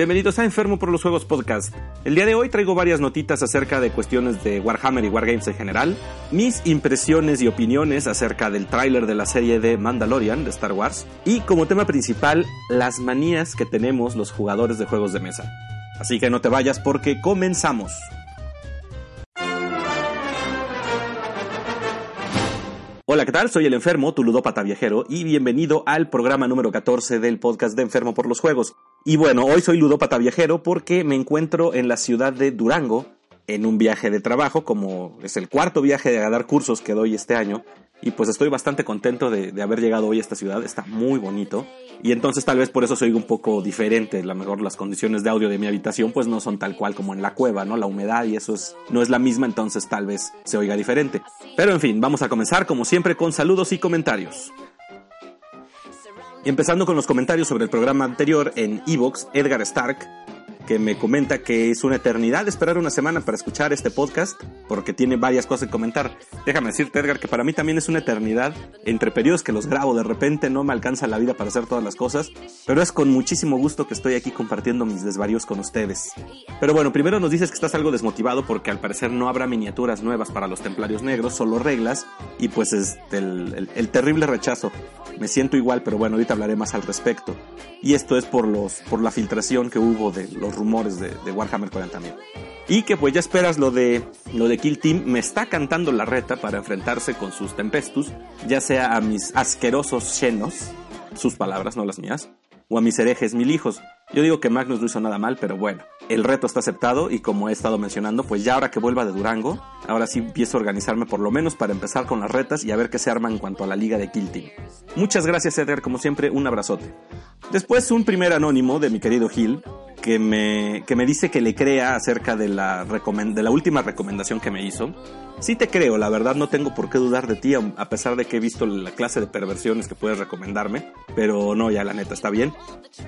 Bienvenidos a Enfermo por los Juegos Podcast. El día de hoy traigo varias notitas acerca de cuestiones de Warhammer y Wargames en general, mis impresiones y opiniones acerca del tráiler de la serie de Mandalorian de Star Wars y como tema principal las manías que tenemos los jugadores de juegos de mesa. Así que no te vayas porque comenzamos. Hola, ¿qué tal? Soy el enfermo, tu ludópata viajero, y bienvenido al programa número 14 del podcast de Enfermo por los Juegos. Y bueno, hoy soy ludópata viajero porque me encuentro en la ciudad de Durango, en un viaje de trabajo, como es el cuarto viaje a dar cursos que doy este año, y pues estoy bastante contento de, haber llegado hoy a esta ciudad, está muy bonito, y entonces tal vez por eso oiga un poco diferente, a lo mejor las condiciones de audio de mi habitación pues no son tal cual como en la cueva, ¿no? La humedad y eso es, no es la misma, entonces tal vez se oiga diferente. Pero en fin, vamos a comenzar como siempre con saludos y comentarios. Empezando con los comentarios sobre el programa anterior en Evox, Edgar Stark que me comenta que es una eternidad esperar una semana para escuchar este podcast porque tiene varias cosas que comentar. Déjame decirte, Edgar, que para mí también es una eternidad entre periodos que los grabo. De repente no me alcanza la vida para hacer todas las cosas, pero es con muchísimo gusto que estoy aquí compartiendo mis desvaríos con ustedes. Pero bueno, primero nos dices que estás algo desmotivado porque al parecer no habrá miniaturas nuevas para los templarios negros, solo reglas y pues es el, terrible rechazo. Me siento igual, pero bueno, ahorita hablaré más al respecto. Y esto es por, los, por la filtración que hubo de los rumores de, Warhammer 40.000. Y que pues ya esperas lo de, lo de Kill Team, me está cantando la reta para enfrentarse con sus Tempestus, ya sea a mis asquerosos Xenos, sus palabras, no las mías, o a mis herejes mil hijos. Yo digo que Magnus no hizo nada mal, pero bueno, el reto está aceptado y como he estado mencionando, pues ya ahora que vuelva de Durango, ahora sí empiezo a organizarme por lo menos para empezar con las retas y a ver qué se arma en cuanto a la liga de Kill Team. Muchas gracias Edgar, como siempre, un abrazote. Después un primer anónimo de mi querido Gil, que me, que me dice que le crea acerca de la, de la última recomendación que me hizo. Sí te creo, la verdad no tengo por qué dudar de ti, a pesar de que he visto la clase de perversiones que puedes recomendarme, pero no, ya la neta está bien.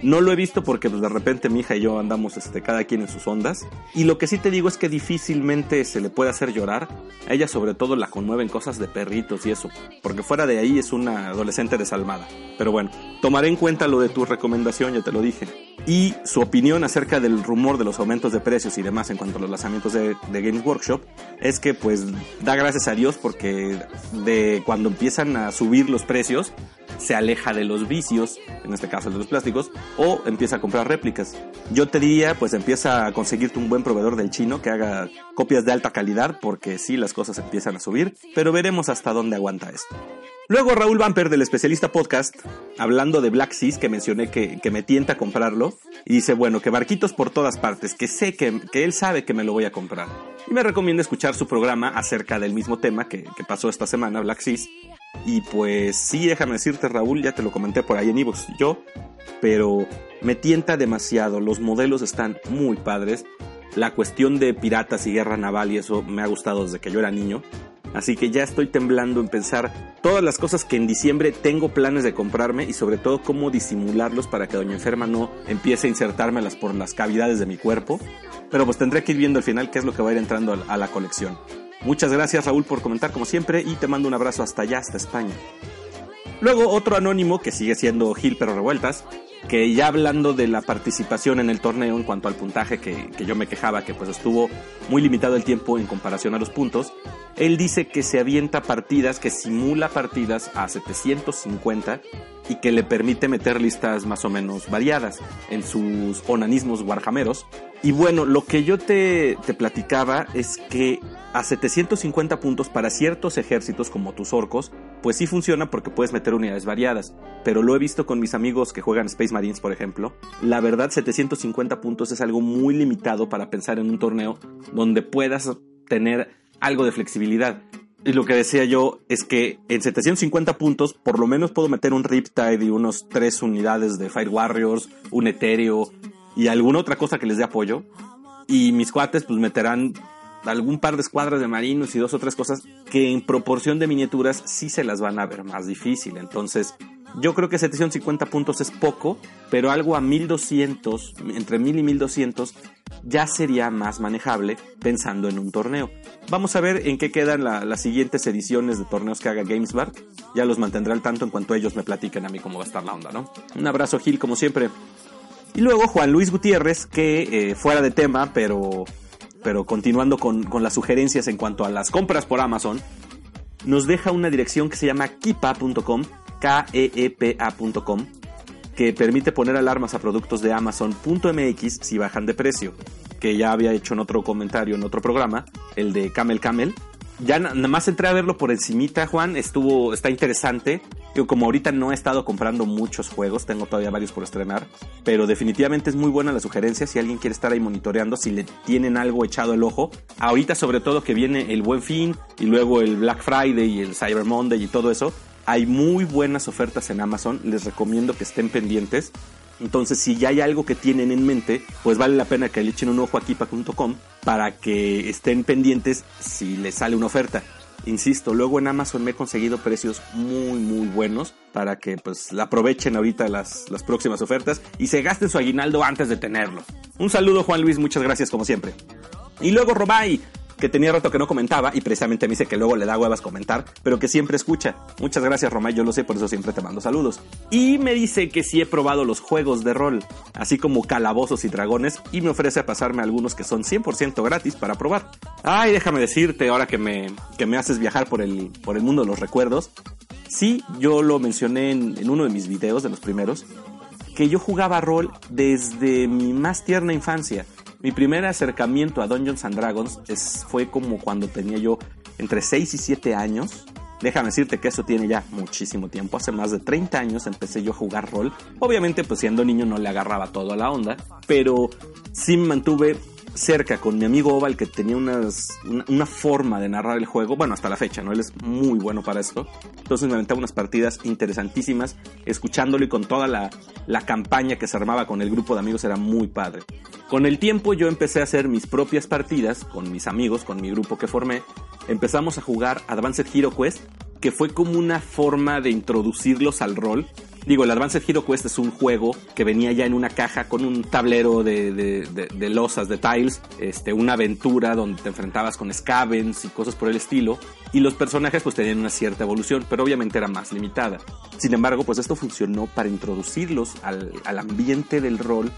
No lo he visto porque pues, de repente mi hija y yo andamos este, cada quien en sus ondas, y lo que sí te digo es que difícilmente se le puede hacer llorar, a ella sobre todo la conmueven cosas de perritos y eso, porque fuera de ahí es una adolescente desalmada. Pero bueno, tomaré en cuenta lo de tu recomendación, ya te lo dije. Y su opinión acerca del rumor de los aumentos de precios y demás en cuanto a los lanzamientos de, de Games Workshop es que pues da gracias a Dios porque de cuando empiezan a subir los precios se aleja de los vicios, en este caso de los plásticos, o empieza a comprar réplicas. Yo te diría, pues empieza a conseguirte un buen proveedor del chino que haga copias de alta calidad, porque sí, las cosas empiezan a subir, pero veremos hasta dónde aguanta esto. Luego Raúl Vamper del especialista podcast, hablando de Black Seas, que mencioné que, me tienta a comprarlo, y dice, bueno, que barquitos por todas partes, que sé que, que, él sabe que me lo voy a comprar. Y me recomienda escuchar su programa acerca del mismo tema que, que pasó esta semana, Black Seas. Y pues sí, déjame decirte Raúl, ya te lo comenté por ahí en Evox yo, pero me tienta demasiado, los modelos están muy padres. La cuestión de piratas y guerra naval y eso me ha gustado desde que yo era niño. Así que ya estoy temblando en pensar todas las cosas que en diciembre tengo planes de comprarme y sobre todo cómo disimularlos para que Doña Enferma no empiece a insertármelas por las cavidades de mi cuerpo. Pero pues tendré que ir viendo al final qué es lo que va a ir entrando a la colección. Muchas gracias Raúl por comentar como siempre y te mando un abrazo hasta allá, hasta España. Luego otro anónimo que sigue siendo Gil pero revueltas, que ya hablando de la participación en el torneo en cuanto al puntaje que, que, yo me quejaba que pues estuvo muy limitado el tiempo en comparación a los puntos, él dice que se avienta partidas, que simula partidas a 750 y que le permite meter listas más o menos variadas en sus onanismos warjameros. Y bueno, lo que yo te, platicaba es que a 750 puntos para ciertos ejércitos como tus orcos, pues sí funciona porque puedes meter unidades variadas, pero lo he visto con mis amigos que juegan Space Marines, por ejemplo. La verdad, 750 puntos es algo muy limitado para pensar en un torneo donde puedas tener algo de flexibilidad. Y lo que decía yo es que en 750 puntos por lo menos puedo meter un Riptide y unos 3 unidades de Fire Warriors, un Etéreo y alguna otra cosa que les dé apoyo. Y mis cuates pues meterán algún par de escuadras de marinos y dos o tres cosas que en proporción de miniaturas sí se las van a ver más difícil. Entonces yo creo que 750 puntos es poco, pero algo a 1200, entre 1000 y 1200, ya sería más manejable pensando en un torneo. Vamos a ver en qué quedan las siguientes ediciones de torneos que haga GamesBar. Ya los mantendré al tanto en cuanto ellos me platiquen a mí cómo va a estar la onda, ¿no? Un abrazo, Gil, como siempre. Y luego Juan Luis Gutiérrez, que eh, fuera de tema, pero, pero continuando con, con las sugerencias en cuanto a las compras por Amazon, nos deja una dirección que se llama kipa.com keepa.com que permite poner alarmas a productos de Amazon.mx si bajan de precio, que ya había hecho en otro comentario en otro programa, el de Camel Camel. Ya nada más entré a verlo por encimita, Juan, estuvo, está interesante. Como ahorita no he estado comprando muchos juegos, tengo todavía varios por estrenar, pero definitivamente es muy buena la sugerencia si alguien quiere estar ahí monitoreando, si le tienen algo echado el ojo. Ahorita sobre todo que viene el Buen Fin y luego el Black Friday y el Cyber Monday y todo eso, hay muy buenas ofertas en Amazon, les recomiendo que estén pendientes. Entonces, si ya hay algo que tienen en mente, pues vale la pena que le echen un ojo a kipa.com para que estén pendientes si les sale una oferta. Insisto, luego en Amazon me he conseguido precios muy muy buenos para que pues la aprovechen ahorita las, las próximas ofertas y se gasten su aguinaldo antes de tenerlo. Un saludo Juan Luis, muchas gracias como siempre. Y luego Robay, que tenía rato que no comentaba y precisamente me dice que luego le da huevas comentar, pero que siempre escucha. Muchas gracias Romay, yo lo sé, por eso siempre te mando saludos. Y me dice que sí he probado los juegos de rol, así como calabozos y dragones, y me ofrece a pasarme algunos que son 100% gratis para probar. Ay, déjame decirte, ahora que me, que me haces viajar por el, por el mundo de los recuerdos, sí, yo lo mencioné en, en uno de mis videos, de los primeros, que yo jugaba rol desde mi más tierna infancia. Mi primer acercamiento a Dungeons Dragons es, fue como cuando tenía yo entre 6 y 7 años. Déjame decirte que eso tiene ya muchísimo tiempo. Hace más de 30 años empecé yo a jugar rol. Obviamente, pues siendo niño no le agarraba todo a la onda, pero sí mantuve cerca con mi amigo Oval que tenía unas, una, forma de narrar el juego, bueno, hasta la fecha, ¿no? Él es muy bueno para esto. Entonces me aventaba unas partidas interesantísimas, escuchándolo y con toda la, la campaña que se armaba con el grupo de amigos era muy padre. Con el tiempo yo empecé a hacer mis propias partidas con mis amigos, con mi grupo que formé. Empezamos a jugar Advanced Hero Quest, que fue como una forma de introducirlos al rol Digo, el Advanced Hero Quest es un juego que venía ya en una caja con un tablero de, de, losas, de tiles, este, una aventura donde te enfrentabas con scavens y cosas por el estilo. Y los personajes pues tenían una cierta evolución, pero obviamente era más limitada. Sin embargo, pues esto funcionó para introducirlos al, al ambiente del rol.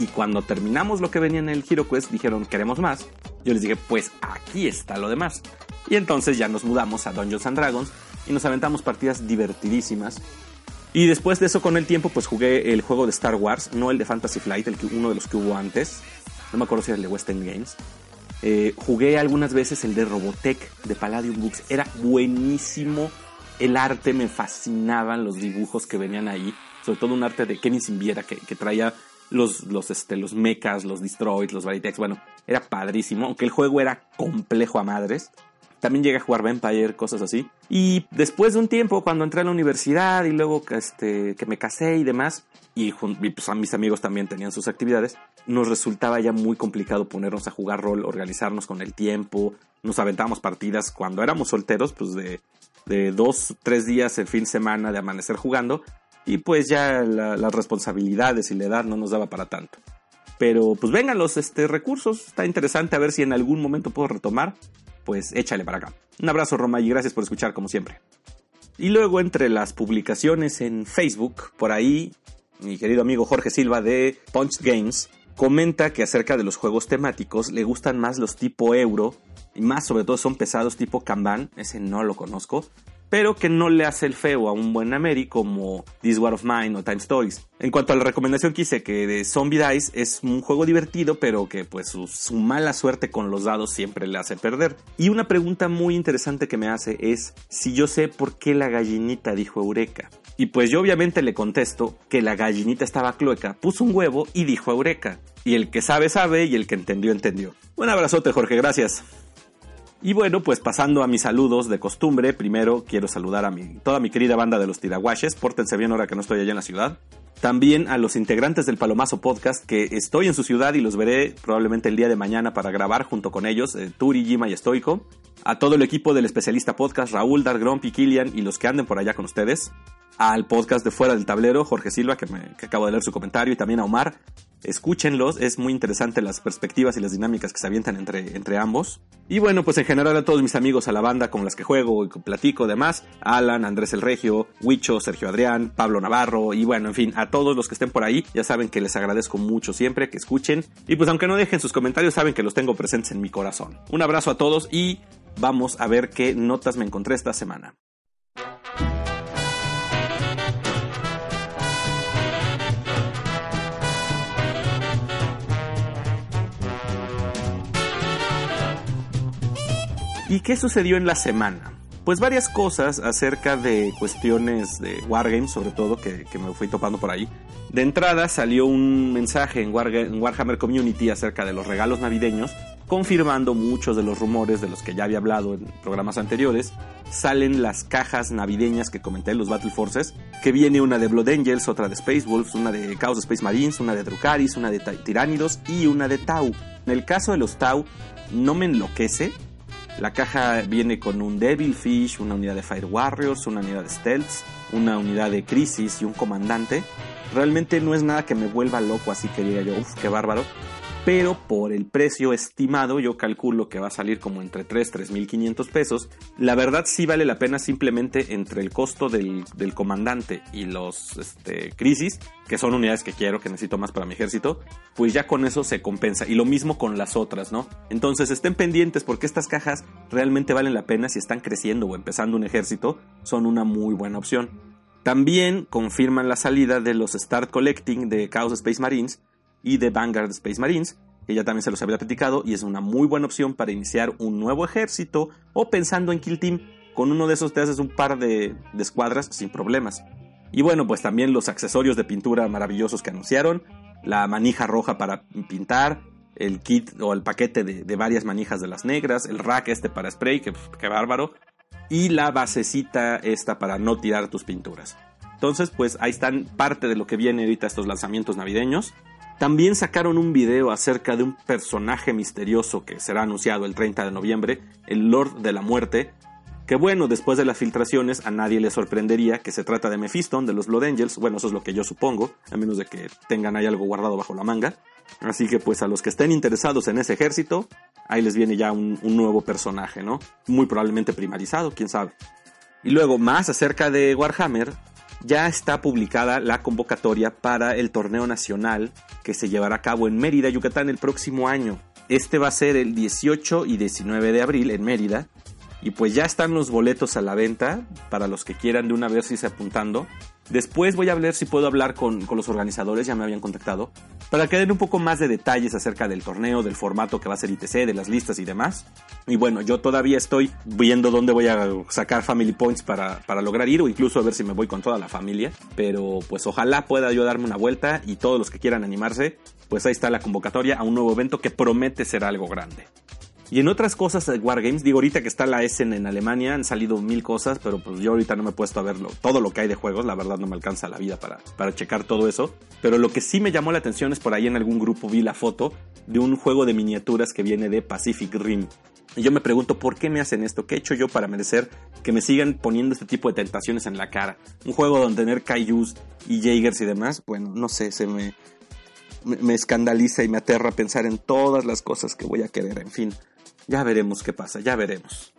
Y cuando terminamos lo que venía en el Hero Quest, dijeron, queremos más. Yo les dije, pues aquí está lo demás. Y entonces ya nos mudamos a Dungeons and Dragons y nos aventamos partidas divertidísimas y después de eso, con el tiempo, pues jugué el juego de Star Wars, no el de Fantasy Flight, el que, uno de los que hubo antes. No me acuerdo si era el de West End Games. Eh, jugué algunas veces el de Robotech de Palladium Books. Era buenísimo el arte, me fascinaban los dibujos que venían ahí. Sobre todo un arte de Kenny Simbiera que, que traía los, los, este, los mechas, los destroys, los Varitex. Bueno, era padrísimo, aunque el juego era complejo a madres. También llegué a jugar Vampire, cosas así. Y después de un tiempo, cuando entré a la universidad y luego este, que me casé y demás, y, pues, a mis amigos también tenían sus actividades, nos resultaba ya muy complicado ponernos a jugar rol, organizarnos con el tiempo. Nos aventábamos partidas cuando éramos solteros, pues de, de dos, tres días el fin de semana de amanecer jugando. Y pues ya las responsabilidades y la edad no nos daba para tanto. Pero pues vengan los este, recursos, está interesante a ver si en algún momento puedo retomar pues échale para acá. Un abrazo Roma y gracias por escuchar como siempre. Y luego entre las publicaciones en Facebook, por ahí, mi querido amigo Jorge Silva de Punch Games comenta que acerca de los juegos temáticos le gustan más los tipo euro y más sobre todo son pesados tipo Kanban, ese no lo conozco, pero que no le hace el feo a un buen Ameri como This War of Mine o Time Stories. En cuanto a la recomendación que hice que de Zombie Dice es un juego divertido, pero que pues su, mala suerte con los dados siempre le hace perder. Y una pregunta muy interesante que me hace es si yo sé por qué la gallinita dijo Eureka. Y pues yo obviamente le contesto que la gallinita estaba clueca, puso un huevo y dijo Eureka. Y el que sabe sabe y el que entendió entendió. Un abrazote Jorge, gracias. Y bueno, pues pasando a mis saludos de costumbre, primero quiero saludar a mi, toda mi querida banda de los tiraguaches, pórtense bien ahora que no estoy allá en la ciudad. También a los integrantes del Palomazo Podcast, que estoy en su ciudad y los veré probablemente el día de mañana para grabar junto con ellos, eh, Turi, Jima y Stoico. A todo el equipo del especialista podcast, Raúl, Dargrompi, Kilian y los que anden por allá con ustedes al podcast de Fuera del Tablero, Jorge Silva, que, me, que acabo de leer su comentario, y también a Omar. Escúchenlos, es muy interesante las perspectivas y las dinámicas que se avientan entre, entre ambos. Y bueno, pues en general a todos mis amigos, a la banda con las que juego y platico, demás, Alan, Andrés el Regio, Huicho, Sergio Adrián, Pablo Navarro, y bueno, en fin, a todos los que estén por ahí, ya saben que les agradezco mucho siempre que escuchen. Y pues aunque no dejen sus comentarios, saben que los tengo presentes en mi corazón. Un abrazo a todos y vamos a ver qué notas me encontré esta semana. ¿Y qué sucedió en la semana? Pues varias cosas acerca de cuestiones de Wargames, sobre todo, que, me fui topando por ahí. De entrada salió un mensaje en, Warhammer Community acerca de los regalos navideños, confirmando muchos de los rumores de los que ya había hablado en programas anteriores. Salen las cajas navideñas que comenté en los Battle Forces, que viene una de Blood Angels, otra de Space Wolves, una de Chaos Space Marines, una de Drukaris, una de Tiránidos y una de Tau. En el caso de los Tau, no me enloquece, la caja viene con un Devil Fish, una unidad de Fire Warriors, una unidad de Stealth, una unidad de Crisis y un comandante. Realmente no es nada que me vuelva loco, así que diga yo, uff, qué bárbaro pero por el precio estimado yo calculo que va a salir como entre 3, 3.500 pesos. La verdad sí vale la pena simplemente entre el costo del, comandante y los este, crisis, que son unidades que quiero, que necesito más para mi ejército, pues ya con eso se compensa. Y lo mismo con las otras, ¿no? Entonces estén pendientes porque estas cajas realmente valen la pena si están creciendo o empezando un ejército, son una muy buena opción. También confirman la salida de los Start Collecting de Chaos Space Marines, y de Vanguard Space Marines, que ya también se los había platicado y es una muy buena opción para iniciar un nuevo ejército o pensando en Kill Team, con uno de esos te haces un par de, escuadras sin problemas. Y bueno, pues también los accesorios de pintura maravillosos que anunciaron, la manija roja para pintar, el kit o el paquete de, varias manijas de las negras, el rack este para spray, que, que bárbaro, y la basecita esta para no tirar tus pinturas. Entonces, pues ahí están parte de lo que viene ahorita estos lanzamientos navideños. También sacaron un video acerca de un personaje misterioso que será anunciado el 30 de noviembre, el Lord de la Muerte, que bueno, después de las filtraciones a nadie le sorprendería que se trata de Mephiston, de los Blood Angels, bueno, eso es lo que yo supongo, a menos de que tengan ahí algo guardado bajo la manga. Así que pues a los que estén interesados en ese ejército, ahí les viene ya un, un nuevo personaje, ¿no? Muy probablemente primarizado, quién sabe. Y luego más acerca de Warhammer, ya está publicada la convocatoria para el torneo nacional que se llevará a cabo en Mérida, Yucatán el próximo año. Este va a ser el 18 y 19 de abril en Mérida. Y pues ya están los boletos a la venta para los que quieran de una vez irse apuntando. Después voy a ver si puedo hablar con, los organizadores, ya me habían contactado, para que den un poco más de detalles acerca del torneo, del formato que va a ser ITC, de las listas y demás. Y bueno, yo todavía estoy viendo dónde voy a sacar Family Points para, para lograr ir o incluso a ver si me voy con toda la familia. Pero pues ojalá pueda yo darme una vuelta y todos los que quieran animarse, pues ahí está la convocatoria a un nuevo evento que promete ser algo grande. Y en otras cosas de Wargames, digo ahorita que está la Essen en Alemania, han salido mil cosas, pero pues yo ahorita no me he puesto a verlo, todo lo que hay de juegos, la verdad no me alcanza la vida para, para checar todo eso. Pero lo que sí me llamó la atención es por ahí en algún grupo vi la foto de un juego de miniaturas que viene de Pacific Rim. Y yo me pregunto, ¿por qué me hacen esto? ¿Qué he hecho yo para merecer que me sigan poniendo este tipo de tentaciones en la cara? Un juego donde tener Kaijus y Jaegers y demás, bueno, no sé, se me, me escandaliza y me aterra pensar en todas las cosas que voy a querer, en fin. Ya veremos qué pasa, ya veremos.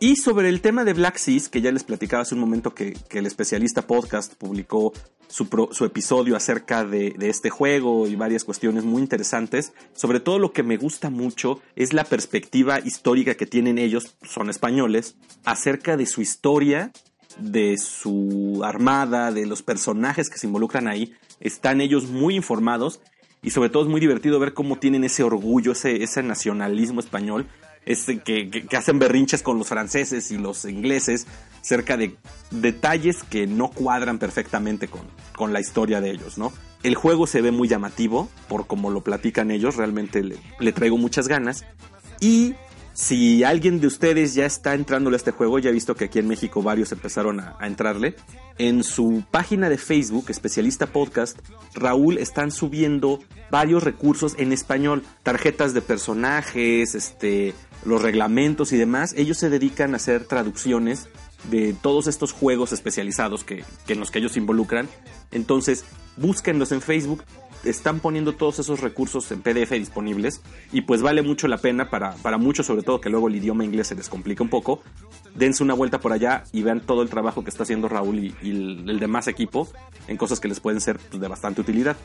Y sobre el tema de Black Seas, que ya les platicaba hace un momento que, el especialista podcast publicó su, episodio acerca de, este juego y varias cuestiones muy interesantes, sobre todo lo que me gusta mucho es la perspectiva histórica que tienen ellos, son españoles, acerca de su historia, de su armada, de los personajes que se involucran ahí. Están ellos muy informados y sobre todo es muy divertido ver cómo tienen ese orgullo, ese, nacionalismo español, ese que, hacen berrinches con los franceses y los ingleses cerca de detalles que no cuadran perfectamente con, con la historia de ellos, ¿no? El juego se ve muy llamativo, por como lo platican ellos, realmente le, le traigo muchas ganas. Y Si alguien de ustedes ya está entrándole a este juego, ya he visto que aquí en México varios empezaron a, entrarle. En su página de Facebook, Especialista Podcast, Raúl están subiendo varios recursos en español, tarjetas de personajes, este, los reglamentos y demás. Ellos se dedican a hacer traducciones de todos estos juegos especializados que, en los que ellos se involucran. Entonces, búsquenlos en Facebook están poniendo todos esos recursos en PDF disponibles y pues vale mucho la pena para, para muchos, sobre todo que luego el idioma inglés se les complica un poco. Dense una vuelta por allá y vean todo el trabajo que está haciendo Raúl y, el, demás equipo en cosas que les pueden ser pues, de bastante utilidad.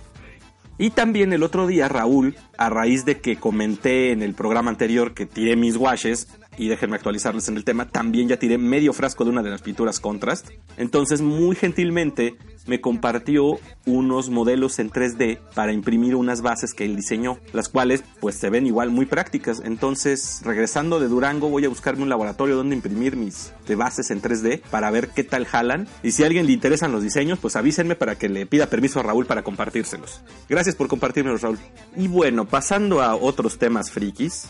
Y también el otro día Raúl, a raíz de que comenté en el programa anterior que tiré mis washes, y déjenme actualizarles en el tema, también ya tiré medio frasco de una de las pinturas Contrast. Entonces, muy gentilmente me compartió unos modelos en 3D para imprimir unas bases que él diseñó, las cuales pues se ven igual muy prácticas. Entonces, regresando de Durango, voy a buscarme un laboratorio donde imprimir mis de bases en 3D para ver qué tal jalan. Y si a alguien le interesan los diseños, pues avísenme para que le pida permiso a Raúl para compartírselos. Gracias por compartírmelos, Raúl. Y bueno, pasando a otros temas frikis,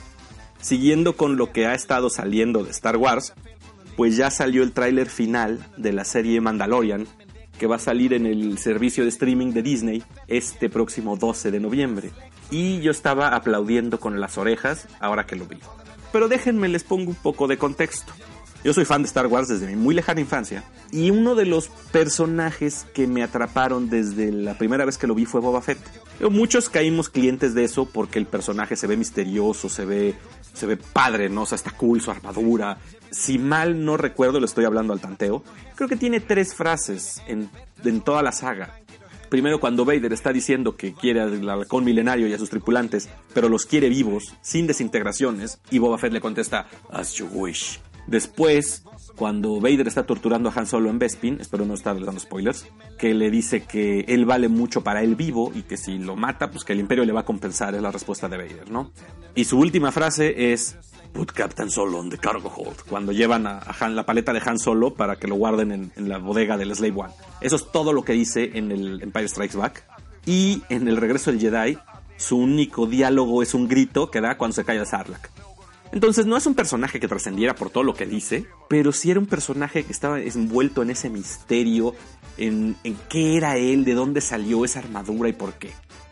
Siguiendo con lo que ha estado saliendo de Star Wars, pues ya salió el tráiler final de la serie Mandalorian, que va a salir en el servicio de streaming de Disney este próximo 12 de noviembre. Y yo estaba aplaudiendo con las orejas ahora que lo vi. Pero déjenme les pongo un poco de contexto. Yo soy fan de Star Wars desde mi muy lejana infancia y uno de los personajes que me atraparon desde la primera vez que lo vi fue Boba Fett. Muchos caímos clientes de eso porque el personaje se ve misterioso, se ve, se ve padre, ¿no? O sea, está cool su armadura. Si mal no recuerdo, lo estoy hablando al tanteo, creo que tiene tres frases en, en toda la saga. Primero cuando Vader está diciendo que quiere al halcón milenario y a sus tripulantes, pero los quiere vivos, sin desintegraciones, y Boba Fett le contesta, As you wish. Después, cuando Vader está torturando a Han Solo en Bespin, espero no estar dando spoilers, que le dice que él vale mucho para él vivo y que si lo mata, pues que el Imperio le va a compensar, es la respuesta de Vader, ¿no? Y su última frase es Put Captain Solo on the cargo hold. Cuando llevan a, Han, la paleta de Han Solo para que lo guarden en, en, la bodega del Slave One. Eso es todo lo que dice en el Empire Strikes Back. Y en el regreso del Jedi, su único diálogo es un grito que da cuando se cae el Sarlacc. Entonces no es un personaje que trascendiera por todo lo que dice, pero sí era un personaje que estaba envuelto en ese misterio, en, qué era él, de dónde salió esa armadura y por qué.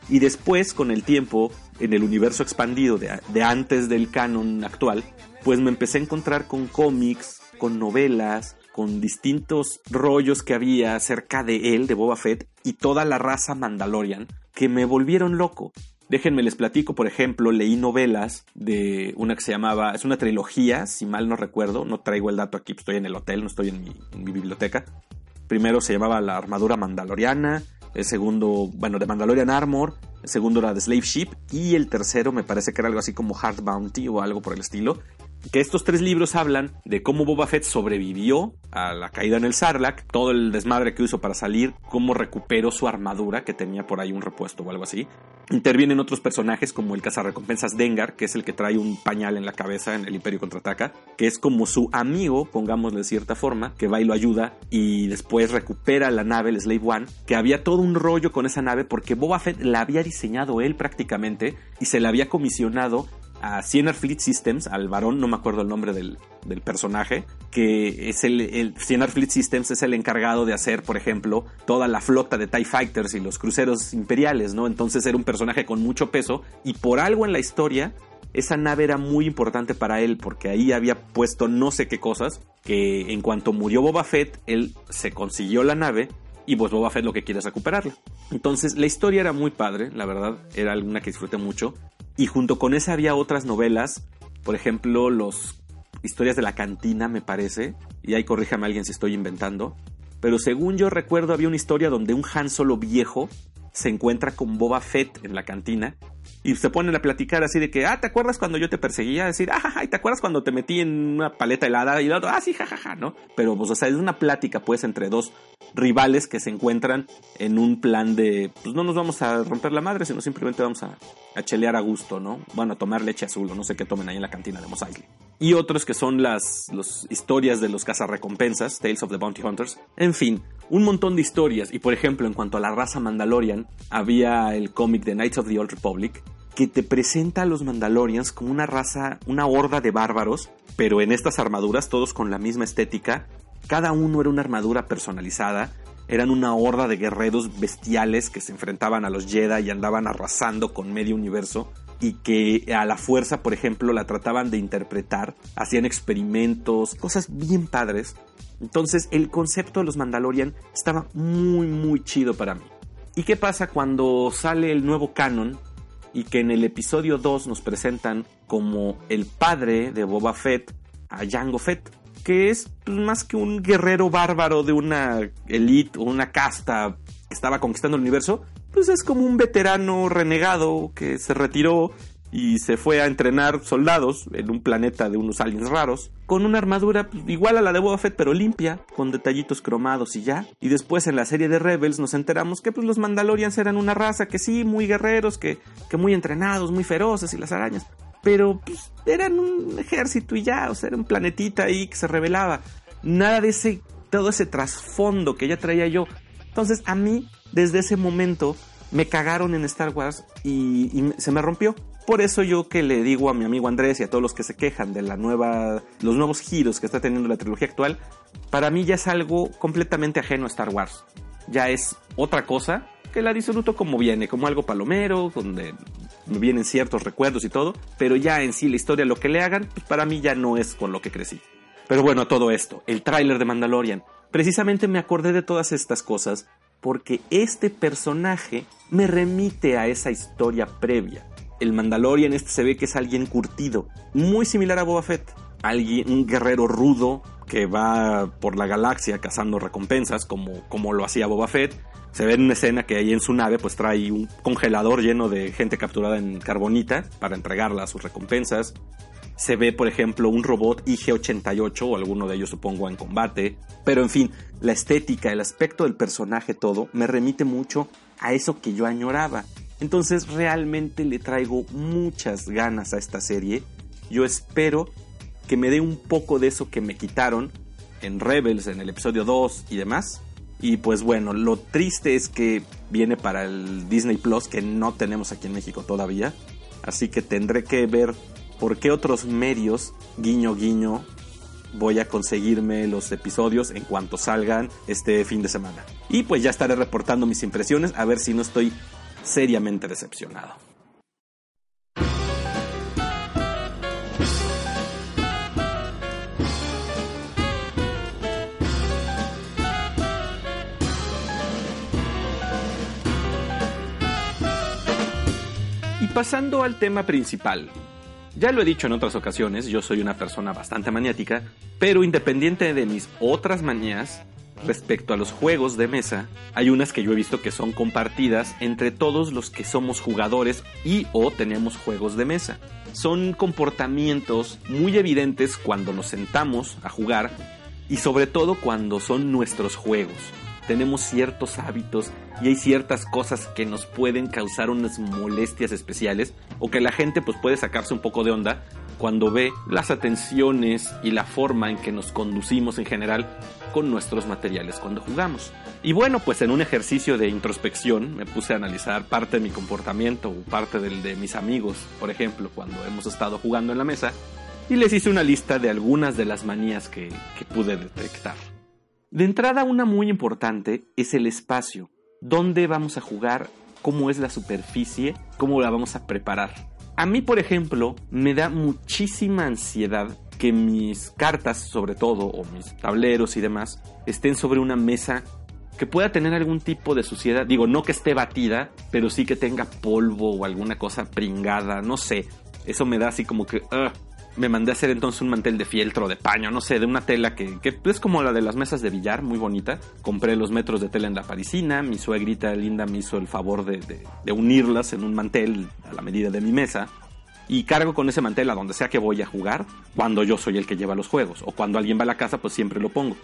Y después, con el tiempo, en el universo expandido de, antes del canon actual, pues me empecé a encontrar con cómics, con novelas, con distintos rollos que había acerca de él, de Boba Fett, y toda la raza Mandalorian, que me volvieron loco. Déjenme les platico, por ejemplo, leí novelas de una que se llamaba, es una trilogía, si mal no recuerdo, no traigo el dato aquí, estoy en el hotel, no estoy en mi, biblioteca. Primero se llamaba La Armadura Mandaloriana, el segundo, bueno, de Mandalorian Armor, el segundo era de Slave Ship y el tercero me parece que era algo así como Hard Bounty o algo por el estilo que estos tres libros hablan de cómo Boba Fett sobrevivió a la caída en el Sarlacc, todo el desmadre que hizo para salir, cómo recuperó su armadura, que tenía por ahí un repuesto o algo así. Intervienen otros personajes como el cazarrecompensas Dengar, que es el que trae un pañal en la cabeza en el Imperio Contraataca, que es como su amigo, pongámosle de cierta forma, que va y lo ayuda y después recupera la nave, el Slave One, que había todo un rollo con esa nave porque Boba Fett la había diseñado él prácticamente y se la había comisionado a Cienar Fleet Systems, al varón, no me acuerdo el nombre del, personaje, que es el, el Fleet Systems es el encargado de hacer, por ejemplo, toda la flota de TIE Fighters y los cruceros imperiales, ¿no? Entonces era un personaje con mucho peso y por algo en la historia esa nave era muy importante para él porque ahí había puesto no sé qué cosas, que en cuanto murió Boba Fett, él se consiguió la nave y pues Boba Fett lo que quiere es recuperarla. Entonces la historia era muy padre, la verdad, era una que disfruté mucho. Y junto con esa había otras novelas, por ejemplo, los historias de la cantina, me parece. Y ahí corríjame alguien si estoy inventando. Pero según yo recuerdo, había una historia donde un Han Solo viejo se encuentra con Boba Fett en la cantina y se ponen a platicar así de que, ah, ¿te acuerdas cuando yo te perseguía? Decir, ah, jaja, ¿y te acuerdas cuando te metí en una paleta helada? Y el otro, ah, sí, jajaja, ¿no? Pero, pues, o sea, es una plática, pues, entre dos rivales que se encuentran en un plan de, pues, no nos vamos a romper la madre, sino simplemente vamos a, a chelear a gusto, ¿no? Bueno, a tomar leche azul o no sé qué tomen ahí en la cantina de Mos Eisley. Y otros que son las, las historias de los cazarrecompensas, Tales of the Bounty Hunters. En fin, un montón de historias. Y por ejemplo, en cuanto a la raza Mandalorian, había el cómic de Knights of the Old Republic, que te presenta a los Mandalorians como una raza, una horda de bárbaros, pero en estas armaduras todos con la misma estética. Cada uno era una armadura personalizada, eran una horda de guerreros bestiales que se enfrentaban a los Jedi y andaban arrasando con medio universo y que a la fuerza, por ejemplo, la trataban de interpretar, hacían experimentos, cosas bien padres. Entonces el concepto de los Mandalorian estaba muy muy chido para mí. ¿Y qué pasa cuando sale el nuevo canon y que en el episodio 2 nos presentan como el padre de Boba Fett a Jango Fett? que es más que un guerrero bárbaro de una elite o una casta que estaba conquistando el universo, pues es como un veterano renegado que se retiró y se fue a entrenar soldados en un planeta de unos aliens raros, con una armadura pues, igual a la de Boba Fett pero limpia, con detallitos cromados y ya. Y después en la serie de Rebels nos enteramos que pues, los Mandalorians eran una raza que sí, muy guerreros, que, que muy entrenados, muy feroces y las arañas pero pues, eran un ejército y ya, o sea, era un planetita ahí que se revelaba. Nada de ese, todo ese trasfondo que ya traía yo. Entonces a mí, desde ese momento, me cagaron en Star Wars y, se me rompió. Por eso yo que le digo a mi amigo Andrés y a todos los que se quejan de la nueva, los nuevos giros que está teniendo la trilogía actual, para mí ya es algo completamente ajeno a Star Wars. Ya es otra cosa que la disfruto como viene, como algo palomero, donde me vienen ciertos recuerdos y todo, pero ya en sí la historia, lo que le hagan, pues para mí ya no es con lo que crecí. Pero bueno, todo esto, el tráiler de Mandalorian, precisamente me acordé de todas estas cosas porque este personaje me remite a esa historia previa. El Mandalorian este se ve que es alguien curtido, muy similar a Boba Fett, alguien, un guerrero rudo que va por la galaxia cazando recompensas como, como lo hacía Boba Fett, se ve en una escena que ahí en su nave pues trae un congelador lleno de gente capturada en carbonita para entregarla a sus recompensas. Se ve, por ejemplo, un robot IG-88 o alguno de ellos supongo en combate. Pero en fin, la estética, el aspecto del personaje, todo, me remite mucho a eso que yo añoraba. Entonces realmente le traigo muchas ganas a esta serie. Yo espero que me dé un poco de eso que me quitaron en Rebels, en el episodio 2 y demás. Y pues bueno, lo triste es que viene para el Disney Plus que no tenemos aquí en México todavía. Así que tendré que ver por qué otros medios, guiño guiño, voy a conseguirme los episodios en cuanto salgan este fin de semana. Y pues ya estaré reportando mis impresiones a ver si no estoy seriamente decepcionado. pasando al tema principal. Ya lo he dicho en otras ocasiones, yo soy una persona bastante maniática, pero independiente de mis otras manías, respecto a los juegos de mesa, hay unas que yo he visto que son compartidas entre todos los que somos jugadores y o tenemos juegos de mesa. Son comportamientos muy evidentes cuando nos sentamos a jugar y sobre todo cuando son nuestros juegos tenemos ciertos hábitos y hay ciertas cosas que nos pueden causar unas molestias especiales o que la gente pues puede sacarse un poco de onda cuando ve las atenciones y la forma en que nos conducimos en general con nuestros materiales cuando jugamos. Y bueno, pues en un ejercicio de introspección me puse a analizar parte de mi comportamiento o parte del de mis amigos, por ejemplo, cuando hemos estado jugando en la mesa, y les hice una lista de algunas de las manías que, que pude detectar. De entrada, una muy importante es el espacio. ¿Dónde vamos a jugar? ¿Cómo es la superficie? ¿Cómo la vamos a preparar? A mí, por ejemplo, me da muchísima ansiedad que mis cartas, sobre todo, o mis tableros y demás, estén sobre una mesa que pueda tener algún tipo de suciedad. Digo, no que esté batida, pero sí que tenga polvo o alguna cosa pringada, no sé. Eso me da así como que, me mandé a hacer entonces un mantel de fieltro, de paño, no sé, de una tela que, es como la de las mesas de billar, muy bonita. Compré los metros de tela en la parisina, mi suegrita linda me hizo el favor de, de unirlas en un mantel a la medida de mi mesa. Y cargo con ese mantel a donde sea que voy a jugar, cuando yo soy el que lleva los juegos. O cuando alguien va a la casa, pues siempre lo pongo.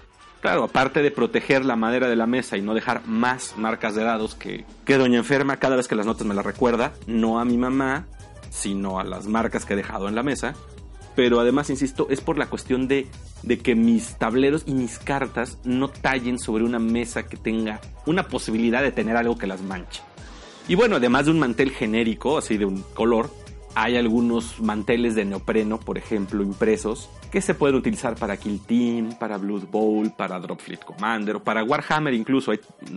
Claro, aparte de proteger la madera de la mesa y no dejar más marcas de dados que, que Doña Enferma cada vez que las notas me las recuerda, no a mi mamá, sino a las marcas que he dejado en la mesa, pero además, insisto, es por la cuestión de, de, que mis tableros y mis cartas no tallen sobre una mesa que tenga una posibilidad de tener algo que las manche. Y bueno, además de un mantel genérico, así de un color, hay algunos manteles de neopreno, por ejemplo, impresos, que se pueden utilizar para Kill Team, para Blood Bowl, para Dropfleet Commander o para Warhammer incluso.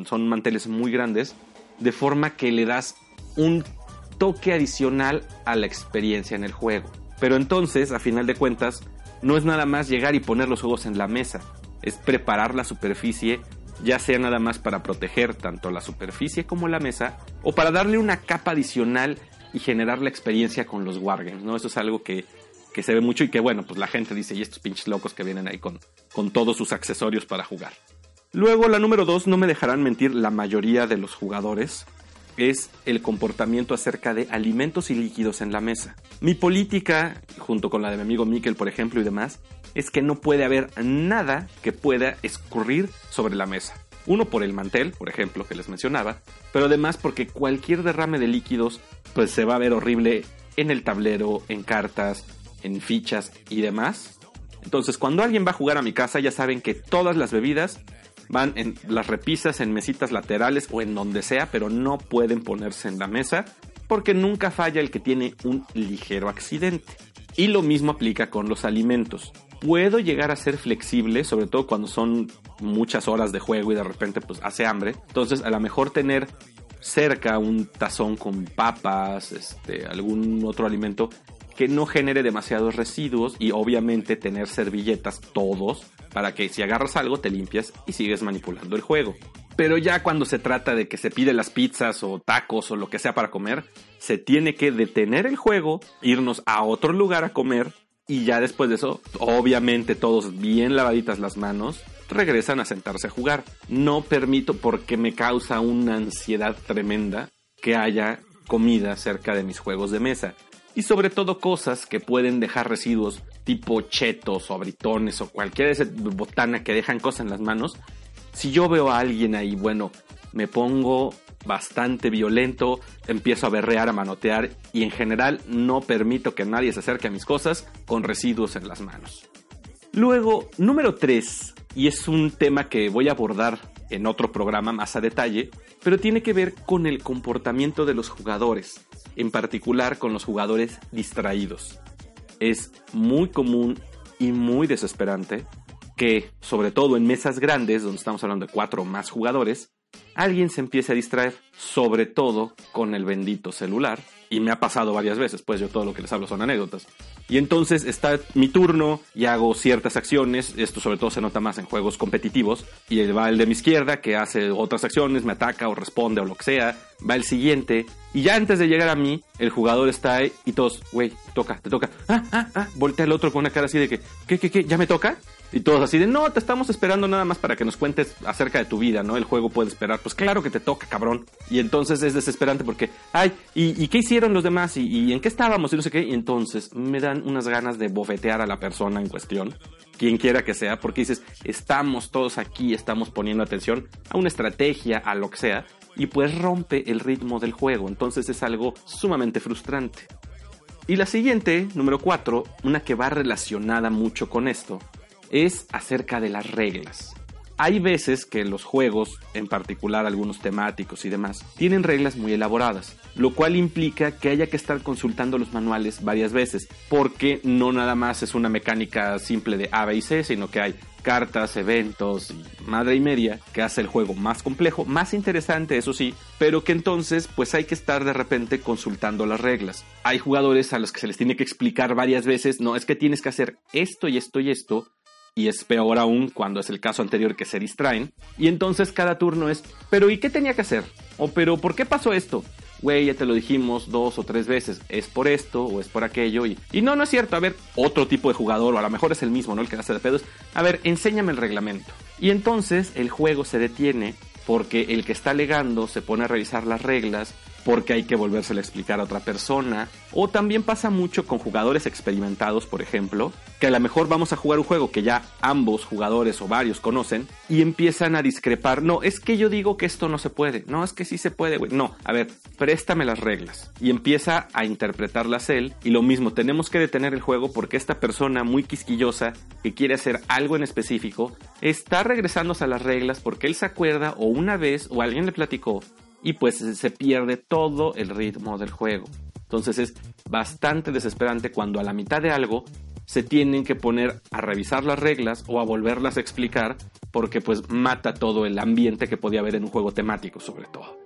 son manteles muy grandes, de forma que le das un toque adicional a la experiencia en el juego. Pero entonces, a final de cuentas, no es nada más llegar y poner los juegos en la mesa, es preparar la superficie, ya sea nada más para proteger tanto la superficie como la mesa, o para darle una capa adicional y generar la experiencia con los wargames, ¿no? Eso es algo que, se ve mucho y que, bueno, pues la gente dice, y estos pinches locos que vienen ahí con, con todos sus accesorios para jugar. Luego, la número dos, no me dejarán mentir la mayoría de los jugadores, es el comportamiento acerca de alimentos y líquidos en la mesa. Mi política, junto con la de mi amigo Mikel, por ejemplo, y demás, es que no puede haber nada que pueda escurrir sobre la mesa. Uno por el mantel, por ejemplo, que les mencionaba, pero además porque cualquier derrame de líquidos pues se va a ver horrible en el tablero, en cartas, en fichas y demás. Entonces, cuando alguien va a jugar a mi casa, ya saben que todas las bebidas van en las repisas, en mesitas laterales o en donde sea, pero no pueden ponerse en la mesa porque nunca falla el que tiene un ligero accidente. Y lo mismo aplica con los alimentos. Puedo llegar a ser flexible, sobre todo cuando son muchas horas de juego y de repente pues hace hambre. Entonces a lo mejor tener cerca un tazón con papas, este, algún otro alimento que no genere demasiados residuos y obviamente tener servilletas todos para que si agarras algo te limpias y sigues manipulando el juego. Pero ya cuando se trata de que se pide las pizzas o tacos o lo que sea para comer, se tiene que detener el juego, irnos a otro lugar a comer y ya después de eso, obviamente todos bien lavaditas las manos, regresan a sentarse a jugar. No permito porque me causa una ansiedad tremenda que haya comida cerca de mis juegos de mesa. Y sobre todo cosas que pueden dejar residuos tipo chetos o abritones o cualquier botana que dejan cosas en las manos. Si yo veo a alguien ahí, bueno, me pongo bastante violento, empiezo a berrear, a manotear y en general no permito que nadie se acerque a mis cosas con residuos en las manos. Luego, número 3, y es un tema que voy a abordar en otro programa más a detalle, pero tiene que ver con el comportamiento de los jugadores, en particular con los jugadores distraídos. Es muy común y muy desesperante que, sobre todo en mesas grandes, donde estamos hablando de cuatro o más jugadores, alguien se empiece a distraer, sobre todo con el bendito celular. Y me ha pasado varias veces, pues yo todo lo que les hablo son anécdotas. Y entonces está mi turno y hago ciertas acciones, esto sobre todo se nota más en juegos competitivos, y va el de mi izquierda que hace otras acciones, me ataca o responde o lo que sea, va el siguiente, y ya antes de llegar a mí, el jugador está ahí y todos, güey, toca, te toca, ah, ah, ah, voltea el otro con una cara así de que, ¿qué, qué, qué? ¿Ya me toca? Y todos así de, no, te estamos esperando nada más para que nos cuentes acerca de tu vida, ¿no? El juego puede esperar. Pues claro que te toca, cabrón. Y entonces es desesperante porque, ay, ¿y, qué hicieron los demás? ¿Y, en qué estábamos? Y no sé qué. Y entonces me dan unas ganas de bofetear a la persona en cuestión, quien quiera que sea, porque dices, estamos todos aquí, estamos poniendo atención a una estrategia, a lo que sea, y pues rompe el ritmo del juego. Entonces es algo sumamente frustrante. Y la siguiente, número 4, una que va relacionada mucho con esto, es acerca de las reglas. Hay veces que los juegos, en particular algunos temáticos y demás, tienen reglas muy elaboradas, lo cual implica que haya que estar consultando los manuales varias veces, porque no nada más es una mecánica simple de A, B y C, sino que hay cartas, eventos y madre y media que hace el juego más complejo, más interesante, eso sí, pero que entonces pues hay que estar de repente consultando las reglas. Hay jugadores a los que se les tiene que explicar varias veces, no, es que tienes que hacer esto y esto y esto y es peor aún cuando es el caso anterior que se distraen. Y entonces cada turno es, pero ¿y qué tenía que hacer? O pero ¿por qué pasó esto? Güey, ya te lo dijimos dos o tres veces, es por esto o es por aquello. Y, y no, no es cierto, a ver, otro tipo de jugador, o a lo mejor es el mismo, ¿no? El que hace de pedos. A ver, enséñame el reglamento. Y entonces el juego se detiene porque el que está alegando se pone a revisar las reglas porque hay que volvérselo a explicar a otra persona. O también pasa mucho con jugadores experimentados, por ejemplo, que a lo mejor vamos a jugar un juego que ya ambos jugadores o varios conocen y empiezan a discrepar. No, es que yo digo que esto no se puede. No, es que sí se puede, güey. No, a ver, préstame las reglas. Y empieza a interpretarlas él. Y lo mismo, tenemos que detener el juego porque esta persona muy quisquillosa que quiere hacer algo en específico está regresándose a las reglas porque él se acuerda o una vez o alguien le platicó y pues se pierde todo el ritmo del juego. Entonces es bastante desesperante cuando a la mitad de algo se tienen que poner a revisar las reglas o a volverlas a explicar porque pues mata todo el ambiente que podía haber en un juego temático sobre todo.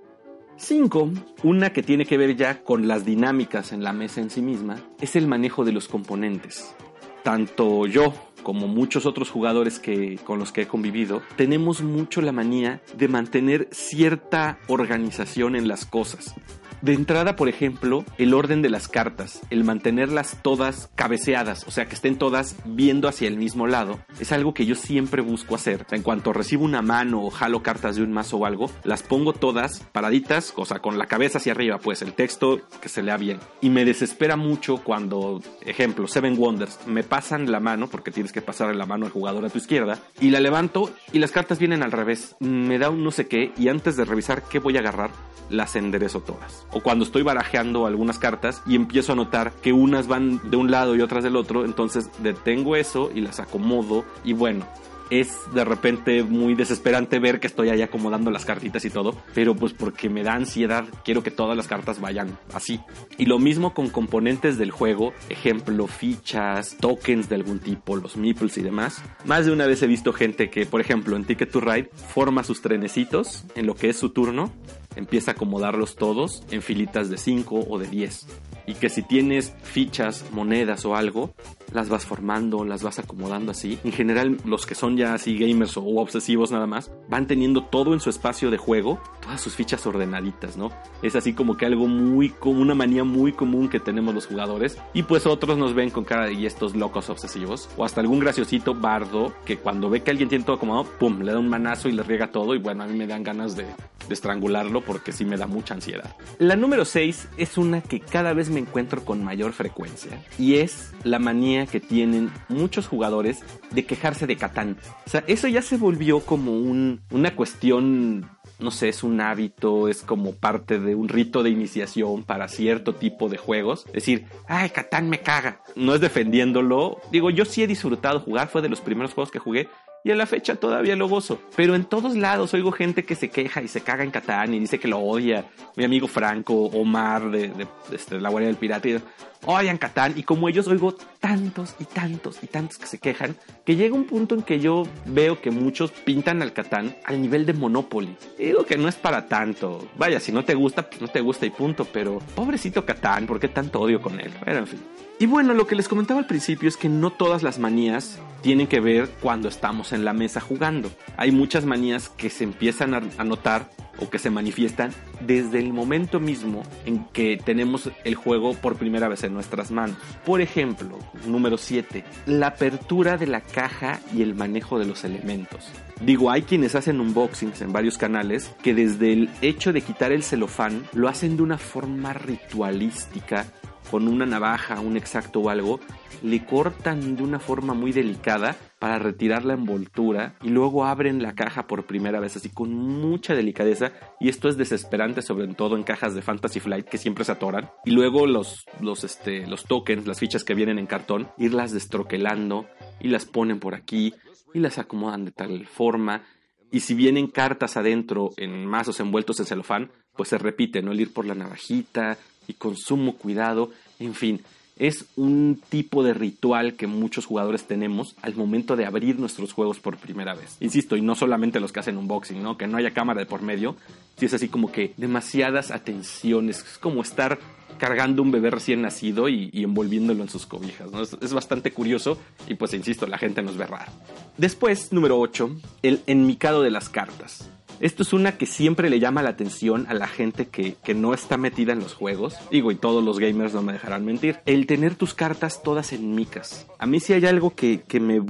5. Una que tiene que ver ya con las dinámicas en la mesa en sí misma es el manejo de los componentes. Tanto yo como muchos otros jugadores que, con los que he convivido, tenemos mucho la manía de mantener cierta organización en las cosas. De entrada, por ejemplo, el orden de las cartas, el mantenerlas todas cabeceadas, o sea, que estén todas viendo hacia el mismo lado, es algo que yo siempre busco hacer. en cuanto recibo una mano o jalo cartas de un mazo o algo, las pongo todas paraditas, o sea, con la cabeza hacia arriba, pues el texto que se lea bien. Y me desespera mucho cuando, ejemplo, Seven Wonders, me pasan la mano, porque tienes que pasar la mano al jugador a tu izquierda, y la levanto y las cartas vienen al revés. Me da un no sé qué, y antes de revisar qué voy a agarrar, las enderezo todas o cuando estoy barajeando algunas cartas y empiezo a notar que unas van de un lado y otras del otro, entonces detengo eso y las acomodo y bueno, es de repente muy desesperante ver que estoy ahí acomodando las cartitas y todo, pero pues porque me da ansiedad, quiero que todas las cartas vayan así. Y lo mismo con componentes del juego, ejemplo, fichas, tokens de algún tipo, los meeples y demás. Más de una vez he visto gente que, por ejemplo, en Ticket to Ride forma sus trenecitos en lo que es su turno empieza a acomodarlos todos en filitas de 5 o de 10. Y que si tienes fichas, monedas o algo, las vas formando, las vas acomodando así. En general, los que son ya así gamers o obsesivos nada más, van teniendo todo en su espacio de juego, todas sus fichas ordenaditas, ¿no? Es así como que algo muy, como una manía muy común que tenemos los jugadores. Y pues otros nos ven con cara de estos locos obsesivos. O hasta algún graciosito bardo que cuando ve que alguien tiene todo acomodado, pum, le da un manazo y le riega todo. Y bueno, a mí me dan ganas de, de estrangularlo porque sí me da mucha ansiedad. La número 6 es una que cada vez me encuentro con mayor frecuencia. Y es la manía que tienen muchos jugadores de quejarse de Catán. O sea, eso ya se volvió como un, una cuestión no sé, es un hábito, es como parte de un rito de iniciación para cierto tipo de juegos. Decir, ay, Catán me caga. No es defendiéndolo. Digo, yo sí he disfrutado jugar, fue de los primeros juegos que jugué. Y a la fecha todavía lo gozo. Pero en todos lados oigo gente que se queja y se caga en Catán y dice que lo odia. Mi amigo Franco, Omar de, de, este, la Guardia del Pirata. Y, odian Catán y como ellos oigo tantos y tantos y tantos que se quejan que llega un punto en que yo veo que muchos pintan al Catán al nivel de Monopoly. digo que no es para tanto. Vaya, si no te gusta, pues no te gusta y punto, pero pobrecito Catán, ¿por qué tanto odio con él? Pero en fin. Y bueno, lo que les comentaba al principio es que no todas las manías tienen que ver cuando estamos en la mesa jugando. Hay muchas manías que se empiezan a notar o que se manifiestan desde el momento mismo en que tenemos el juego por primera vez en nuestras manos. Por ejemplo, número 7, la apertura de la caja y el manejo de los elementos. Digo, hay quienes hacen unboxings en varios canales que desde el hecho de quitar el celofán lo hacen de una forma ritualística con una navaja, un exacto o algo, le cortan de una forma muy delicada para retirar la envoltura y luego abren la caja por primera vez así con mucha delicadeza y esto es desesperante sobre todo en cajas de Fantasy Flight que siempre se atoran y luego los, los, este, los tokens, las fichas que vienen en cartón, irlas destroquelando y las ponen por aquí y las acomodan de tal forma y si vienen cartas adentro en mazos envueltos en celofán, pues se repite, ¿no? El ir por la navajita, y con sumo cuidado, en fin, es un tipo de ritual que muchos jugadores tenemos al momento de abrir nuestros juegos por primera vez. Insisto, y no solamente los que hacen unboxing, ¿no? Que no haya cámara de por medio, si es así como que demasiadas atenciones, es como estar cargando un bebé recién nacido y, envolviéndolo en sus cobijas. ¿no? Es, bastante curioso y pues insisto, la gente nos ve raro. Después, número 8, el enmicado de las cartas. Esto es una que siempre le llama la atención a la gente que, no está metida en los juegos. Digo, y todos los gamers no me dejarán mentir. El tener tus cartas todas en micas. A mí si hay algo que, me,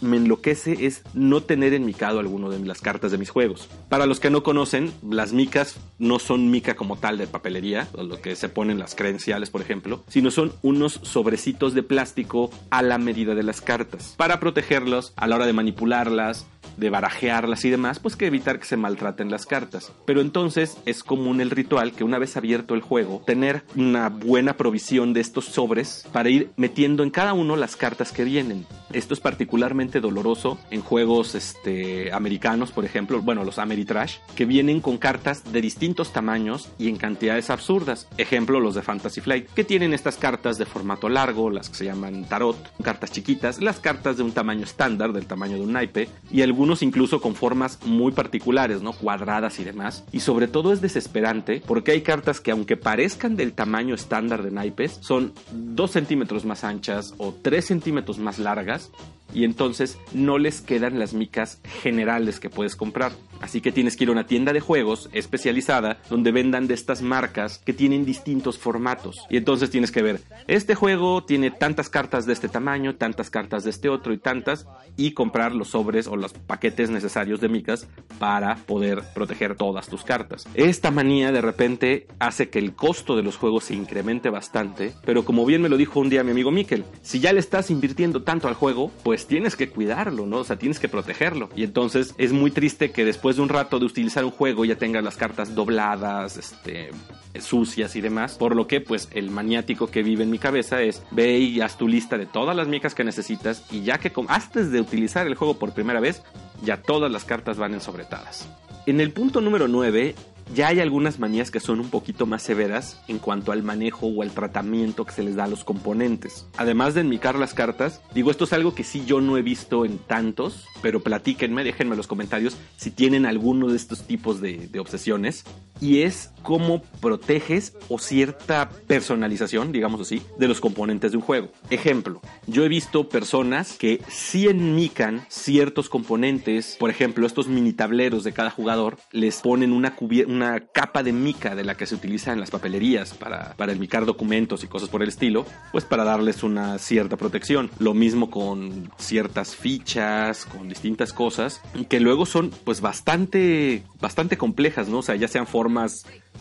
me enloquece es no tener enmicado alguno de las cartas de mis juegos. Para los que no conocen, las micas no son mica como tal de papelería, lo que se ponen las credenciales, por ejemplo, sino son unos sobrecitos de plástico a la medida de las cartas. Para protegerlos a la hora de manipularlas, de barajearlas y demás, pues que evitar que se maltraten las cartas. Pero entonces es común el ritual que una vez abierto el juego, tener una buena provisión de estos sobres para ir metiendo en cada uno las cartas que vienen. Esto es particularmente doloroso en juegos este, americanos, por ejemplo, bueno, los Ameritrash, que vienen con cartas de distintos tamaños y en cantidades absurdas. Ejemplo, los de Fantasy Flight, que tienen estas cartas de formato largo, las que se llaman tarot, cartas chiquitas, las cartas de un tamaño estándar, del tamaño de un naipe, y algunos incluso con formas muy particulares, ¿no? Cuadradas y demás. Y sobre todo es desesperante porque hay cartas que aunque parezcan del tamaño estándar de naipes, son 2 centímetros más anchas o 3 centímetros más largas y entonces no les quedan las micas generales que puedes comprar. Así que tienes que ir a una tienda de juegos especializada donde vendan de estas marcas que tienen distintos formatos. Y entonces tienes que ver, este juego tiene tantas cartas de este tamaño, tantas cartas de este otro y tantas, y comprar los sobres o los paquetes necesarios de micas para poder proteger todas tus cartas. Esta manía de repente hace que el costo de los juegos se incremente bastante, pero como bien me lo dijo un día mi amigo Mikel, si ya le estás invirtiendo tanto al juego, pues tienes que cuidarlo, ¿no? O sea, tienes que protegerlo. Y entonces es muy triste que después de un rato de utilizar un juego ya tengas las cartas dobladas, este, sucias y demás. Por lo que, pues, el maniático que vive en mi cabeza es ve y haz tu lista de todas las micas que necesitas y ya que antes de utilizar el juego por primera vez, ya todas las cartas van en sobretadas. En el punto número 9 ya hay algunas manías que son un poquito más severas en cuanto al manejo o al tratamiento que se les da a los componentes. Además de enmicar las cartas, digo, esto es algo que sí yo no he visto en tantos, pero platíquenme, déjenme en los comentarios si tienen alguno de estos tipos de, de obsesiones. Y es cómo proteges o cierta personalización, digamos así, de los componentes de un juego. Ejemplo, yo he visto personas que sí enmican ciertos componentes, por ejemplo, estos mini tableros de cada jugador, les ponen una, capa de mica de la que se utiliza en las papelerías para, para enmicar documentos y cosas por el estilo, pues para darles una cierta protección. Lo mismo con ciertas fichas, con distintas cosas, que luego son pues bastante, bastante complejas, ¿no? O sea, ya sean formas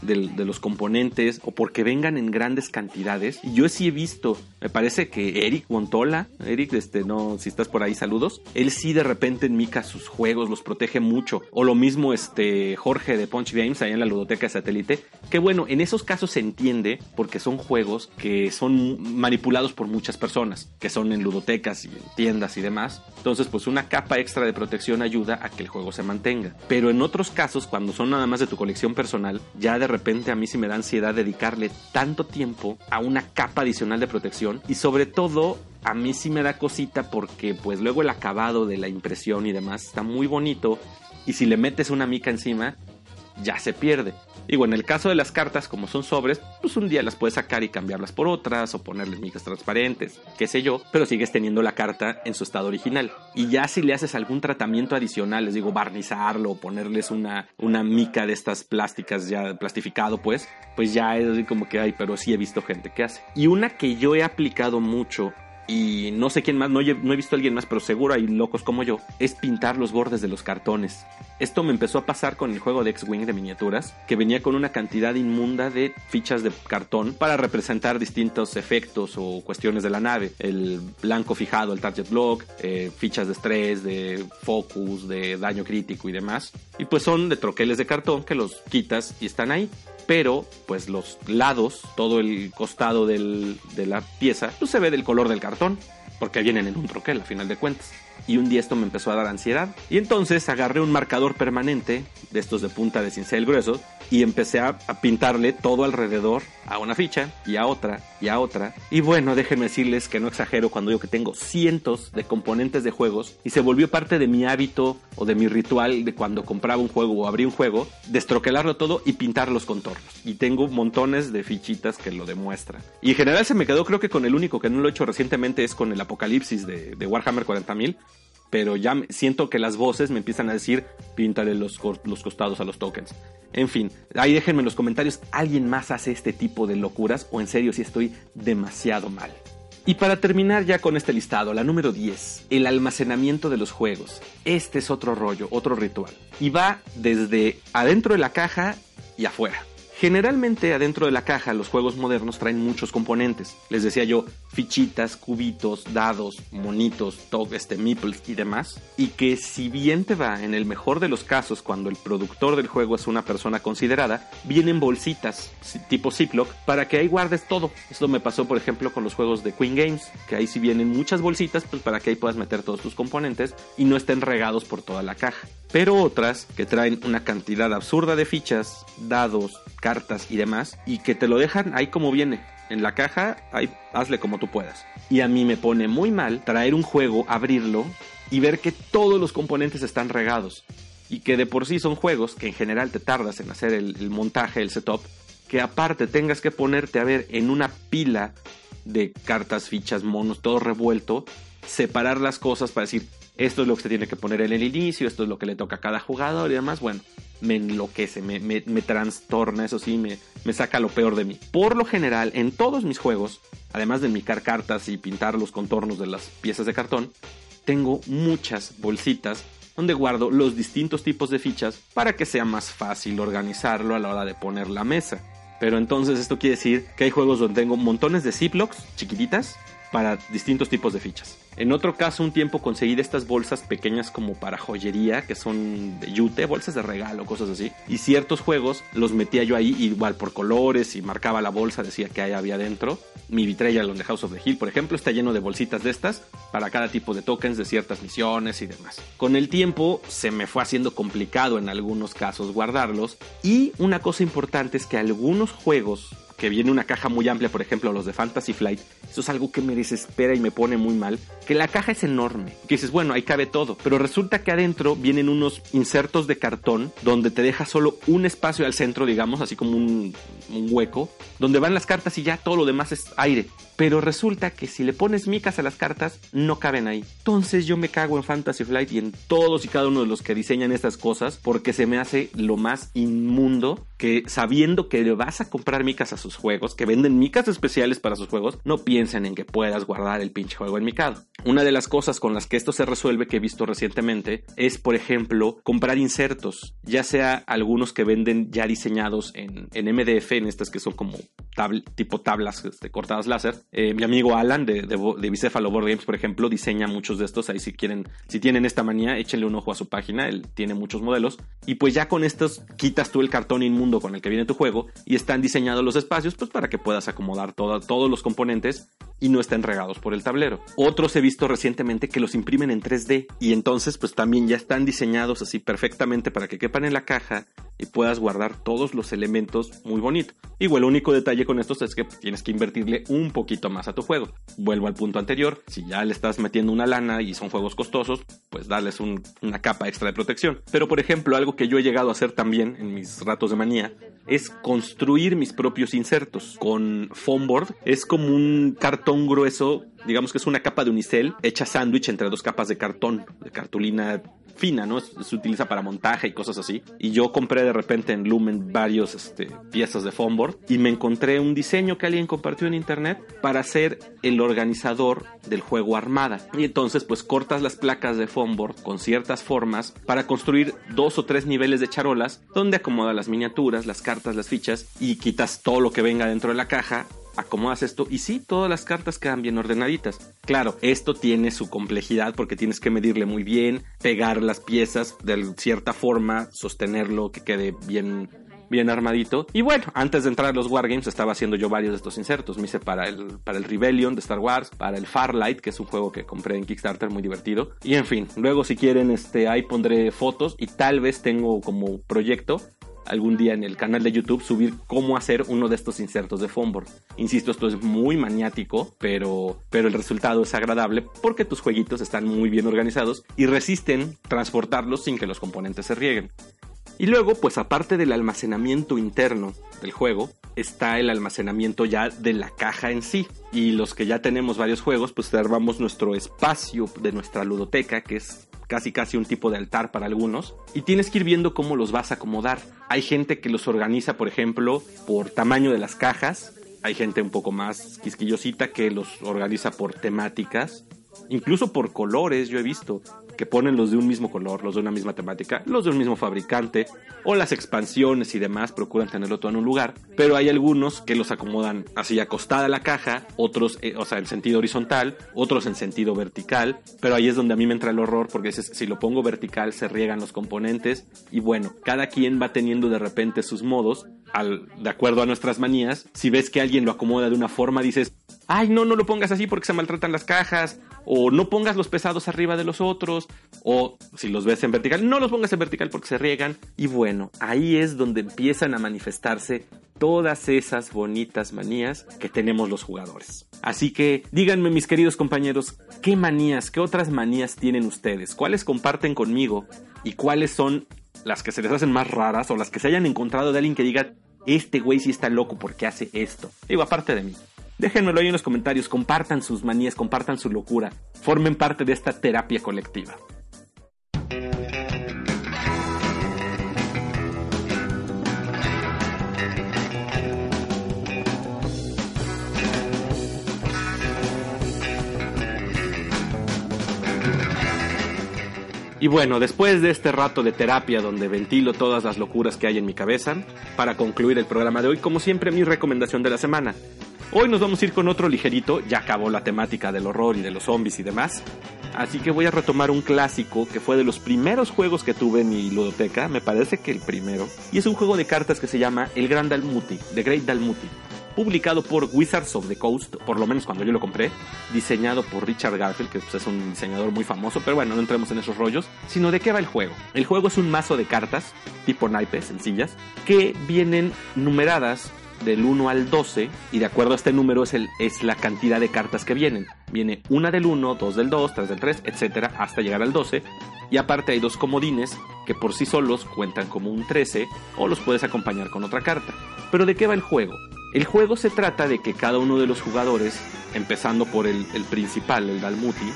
de, los componentes o porque vengan en grandes cantidades. Y yo sí he visto, me parece que Eric Montola, Eric, este, no, si estás por ahí, saludos. Él sí de repente en Mica sus juegos los protege mucho. O lo mismo este Jorge de Punch Games, ahí en la ludoteca de satélite. Que bueno, en esos casos se entiende porque son juegos que son manipulados por muchas personas, que son en ludotecas y en tiendas y demás. Entonces, pues una capa extra de protección ayuda a que el juego se mantenga. Pero en otros casos, cuando son nada más de tu colección personal, ya de repente a mí sí me da ansiedad dedicarle tanto tiempo a una capa adicional de protección y sobre todo a mí sí me da cosita porque pues luego el acabado de la impresión y demás está muy bonito y si le metes una mica encima ya se pierde. Digo, en el caso de las cartas, como son sobres, pues un día las puedes sacar y cambiarlas por otras o ponerles migas transparentes, qué sé yo, pero sigues teniendo la carta en su estado original. Y ya si le haces algún tratamiento adicional, les digo, barnizarlo o ponerles una, una mica de estas plásticas ya plastificado, pues, pues ya es como que, hay, pero sí he visto gente que hace. Y una que yo he aplicado mucho y no sé quién más, no he, visto a alguien más, pero seguro hay locos como yo, es pintar los bordes de los cartones. Esto me empezó a pasar con el juego de X-Wing de miniaturas, que venía con una cantidad inmunda de fichas de cartón para representar distintos efectos o cuestiones de la nave. El blanco fijado, el target block, eh, fichas de estrés, de focus, de daño crítico y demás. Y pues son de troqueles de cartón que los quitas y están ahí pero pues los lados, todo el costado de la pieza, pues se ve del color del cartón, porque vienen en un troquel a final de cuentas y un día esto me empezó a dar ansiedad. Y entonces agarré un marcador permanente de estos de punta de cincel grueso y empecé a, pintarle todo alrededor a una ficha y a otra y a otra. Y bueno, déjenme decirles que no exagero cuando digo que tengo cientos de componentes de juegos y se volvió parte de mi hábito o de mi ritual de cuando compraba un juego o abrí un juego, destroquelarlo todo y pintar los contornos. Y tengo montones de fichitas que lo demuestran. Y en general se me quedó creo que con el único que no lo he hecho recientemente es con el Apocalipsis de, de Warhammer 40.000 pero ya siento que las voces me empiezan a decir, píntale los, los costados a los tokens. En fin, ahí déjenme en los comentarios, ¿alguien más hace este tipo de locuras o en serio si estoy demasiado mal? Y para terminar ya con este listado, la número 10, el almacenamiento de los juegos. Este es otro rollo, otro ritual. Y va desde adentro de la caja y afuera. Generalmente adentro de la caja los juegos modernos traen muchos componentes. Les decía yo, fichitas, cubitos, dados, monitos, top, este, meeples y demás. Y que si bien te va, en el mejor de los casos, cuando el productor del juego es una persona considerada, vienen bolsitas tipo Ziploc para que ahí guardes todo. Esto me pasó, por ejemplo, con los juegos de Queen Games, que ahí si vienen muchas bolsitas, pues para que ahí puedas meter todos tus componentes y no estén regados por toda la caja. Pero otras que traen una cantidad absurda de fichas, dados, cartas y demás, y que te lo dejan ahí como viene. En la caja, ahí hazle como tú puedas. Y a mí me pone muy mal traer un juego, abrirlo y ver que todos los componentes están regados. Y que de por sí son juegos que en general te tardas en hacer el, el montaje, el setup, que aparte tengas que ponerte a ver en una pila de cartas, fichas, monos, todo revuelto, separar las cosas para decir, esto es lo que se tiene que poner en el inicio, esto es lo que le toca a cada jugador y demás, bueno, me enloquece, me, me, trastorna, eso sí, me, me saca lo peor de mí. Por lo general, en todos mis juegos, además de micar cartas y pintar los contornos de las piezas de cartón, tengo muchas bolsitas donde guardo los distintos tipos de fichas para que sea más fácil organizarlo a la hora de poner la mesa. Pero entonces esto quiere decir que hay juegos donde tengo montones de Ziplocs chiquititas para distintos tipos de fichas. En otro caso, un tiempo conseguí de estas bolsas pequeñas como para joyería, que son de yute, bolsas de regalo, cosas así. Y ciertos juegos los metía yo ahí igual por colores y marcaba la bolsa, decía que ahí había dentro. Mi Vitrayal de House of the Hill, por ejemplo, está lleno de bolsitas de estas para cada tipo de tokens de ciertas misiones y demás. Con el tiempo se me fue haciendo complicado en algunos casos guardarlos. Y una cosa importante es que algunos juegos que viene una caja muy amplia, por ejemplo los de Fantasy Flight, eso es algo que me desespera y me pone muy mal, que la caja es enorme, que dices, bueno, ahí cabe todo, pero resulta que adentro vienen unos insertos de cartón donde te deja solo un espacio al centro, digamos, así como un, un hueco, donde van las cartas y ya todo lo demás es aire. Pero resulta que si le pones micas a las cartas, no caben ahí. Entonces yo me cago en Fantasy Flight y en todos y cada uno de los que diseñan estas cosas porque se me hace lo más inmundo que sabiendo que le vas a comprar micas a sus juegos, que venden micas especiales para sus juegos, no piensen en que puedas guardar el pinche juego en micado. Una de las cosas con las que esto se resuelve que he visto recientemente es, por ejemplo, comprar insertos, ya sea algunos que venden ya diseñados en, MDF, en estas que son como tipo tablas este, cortadas láser, eh, mi amigo Alan de, de, de Board Games, por ejemplo, diseña muchos de estos. Ahí si quieren, si tienen esta manía, échenle un ojo a su página. Él tiene muchos modelos. Y pues ya con estos quitas tú el cartón inmundo con el que viene tu juego y están diseñados los espacios pues para que puedas acomodar todos los componentes y no estén regados por el tablero. Otros he visto recientemente que los imprimen en 3D y entonces pues también ya están diseñados así perfectamente para que quepan en la caja y puedas guardar todos los elementos muy bonito. Igual el único detalle con estos es que tienes que invertirle un poquito más a tu juego. Vuelvo al punto anterior, si ya le estás metiendo una lana y son juegos costosos, pues darles una capa extra de protección. Pero por ejemplo, algo que yo he llegado a hacer también en mis ratos de manía es construir mis propios insertos con foam board. Es como un cartón grueso, digamos que es una capa de unicel hecha sándwich entre dos capas de cartón, de cartulina fina, ¿no? Se utiliza para montaje y cosas así. Y yo compré de repente en Lumen varios este, piezas de foam board y me encontré un diseño que alguien compartió en internet para hacer el organizador del juego Armada. Y entonces pues cortas las placas de foam board con ciertas formas para construir dos o tres niveles de charolas donde acomodas las miniaturas, las cartas, las fichas y quitas todo lo que venga dentro de la caja acomodas esto y sí, todas las cartas quedan bien ordenaditas. Claro, esto tiene su complejidad porque tienes que medirle muy bien, pegar las piezas de cierta forma, sostenerlo que quede bien bien armadito. Y bueno, antes de entrar a los Wargames estaba haciendo yo varios de estos insertos. Me hice para el, para el Rebellion de Star Wars, para el Farlight, que es un juego que compré en Kickstarter muy divertido. Y en fin, luego si quieren, este, ahí pondré fotos y tal vez tengo como proyecto algún día en el canal de YouTube subir cómo hacer uno de estos insertos de foamboard. Insisto, esto es muy maniático, pero, pero el resultado es agradable porque tus jueguitos están muy bien organizados y resisten transportarlos sin que los componentes se rieguen. Y luego, pues aparte del almacenamiento interno del juego, está el almacenamiento ya de la caja en sí. Y los que ya tenemos varios juegos, pues armamos nuestro espacio de nuestra ludoteca, que es casi casi un tipo de altar para algunos, y tienes que ir viendo cómo los vas a acomodar. Hay gente que los organiza, por ejemplo, por tamaño de las cajas, hay gente un poco más quisquillosita que los organiza por temáticas, incluso por colores, yo he visto que ponen los de un mismo color, los de una misma temática, los de un mismo fabricante, o las expansiones y demás procuran tenerlo todo en un lugar, pero hay algunos que los acomodan así acostada la caja, otros, eh, o sea, en sentido horizontal, otros en sentido vertical, pero ahí es donde a mí me entra el horror porque si lo pongo vertical se riegan los componentes y bueno, cada quien va teniendo de repente sus modos de acuerdo a nuestras manías. Si ves que alguien lo acomoda de una forma, dices, ay, no, no lo pongas así porque se maltratan las cajas, o no pongas los pesados arriba de los otros, o si los ves en vertical, no los pongas en vertical porque se riegan. Y bueno, ahí es donde empiezan a manifestarse todas esas bonitas manías que tenemos los jugadores. Así que díganme mis queridos compañeros, ¿qué manías, qué otras manías tienen ustedes? ¿Cuáles comparten conmigo? ¿Y cuáles son las que se les hacen más raras o las que se hayan encontrado de alguien que diga, este güey sí está loco porque hace esto? Digo, aparte de mí. Déjenmelo ahí en los comentarios, compartan sus manías, compartan su locura, formen parte de esta terapia colectiva. Y bueno, después de este rato de terapia donde ventilo todas las locuras que hay en mi cabeza, para concluir el programa de hoy, como siempre, mi recomendación de la semana. Hoy nos vamos a ir con otro ligerito, ya acabó la temática del horror y de los zombies y demás. Así que voy a retomar un clásico que fue de los primeros juegos que tuve en mi ludoteca, me parece que el primero. Y es un juego de cartas que se llama El Gran Dalmuti, The Great Dalmuti. Publicado por Wizards of the Coast, por lo menos cuando yo lo compré. Diseñado por Richard Garfield, que pues, es un diseñador muy famoso, pero bueno, no entremos en esos rollos. Sino de qué va el juego. El juego es un mazo de cartas, tipo naipes, sencillas, que vienen numeradas del 1 al 12 y de acuerdo a este número es, el, es la cantidad de cartas que vienen. Viene una del 1, dos del 2, tres del 3, etcétera, hasta llegar al 12. Y aparte hay dos comodines que por sí solos cuentan como un 13 o los puedes acompañar con otra carta. Pero ¿de qué va el juego? El juego se trata de que cada uno de los jugadores, empezando por el, principal, el Dalmuti,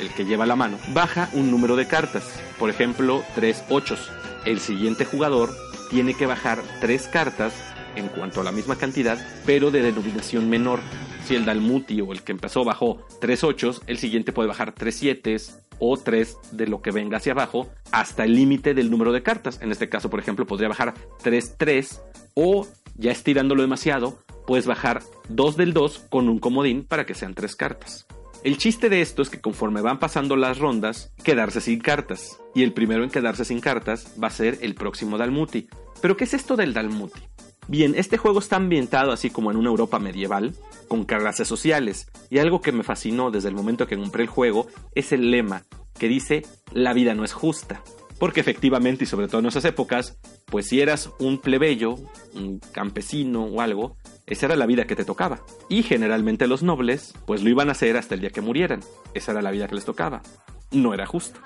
el que lleva la mano, baja un número de cartas. Por ejemplo, 3 8. El siguiente jugador tiene que bajar 3 cartas en cuanto a la misma cantidad, pero de denominación menor. Si el Dalmuti o el que empezó bajó 3 8, el siguiente puede bajar 3 7 o 3 de lo que venga hacia abajo hasta el límite del número de cartas. En este caso, por ejemplo, podría bajar 3 3 o ya estirándolo demasiado, puedes bajar 2 del 2 con un comodín para que sean 3 cartas. El chiste de esto es que conforme van pasando las rondas, quedarse sin cartas. Y el primero en quedarse sin cartas va a ser el próximo Dalmuti. ¿Pero qué es esto del Dalmuti? Bien, este juego está ambientado así como en una Europa medieval, con clases sociales, y algo que me fascinó desde el momento que compré el juego es el lema, que dice, la vida no es justa. Porque efectivamente, y sobre todo en esas épocas, pues si eras un plebeyo, un campesino o algo, esa era la vida que te tocaba. Y generalmente los nobles, pues lo iban a hacer hasta el día que murieran. Esa era la vida que les tocaba. No era justo.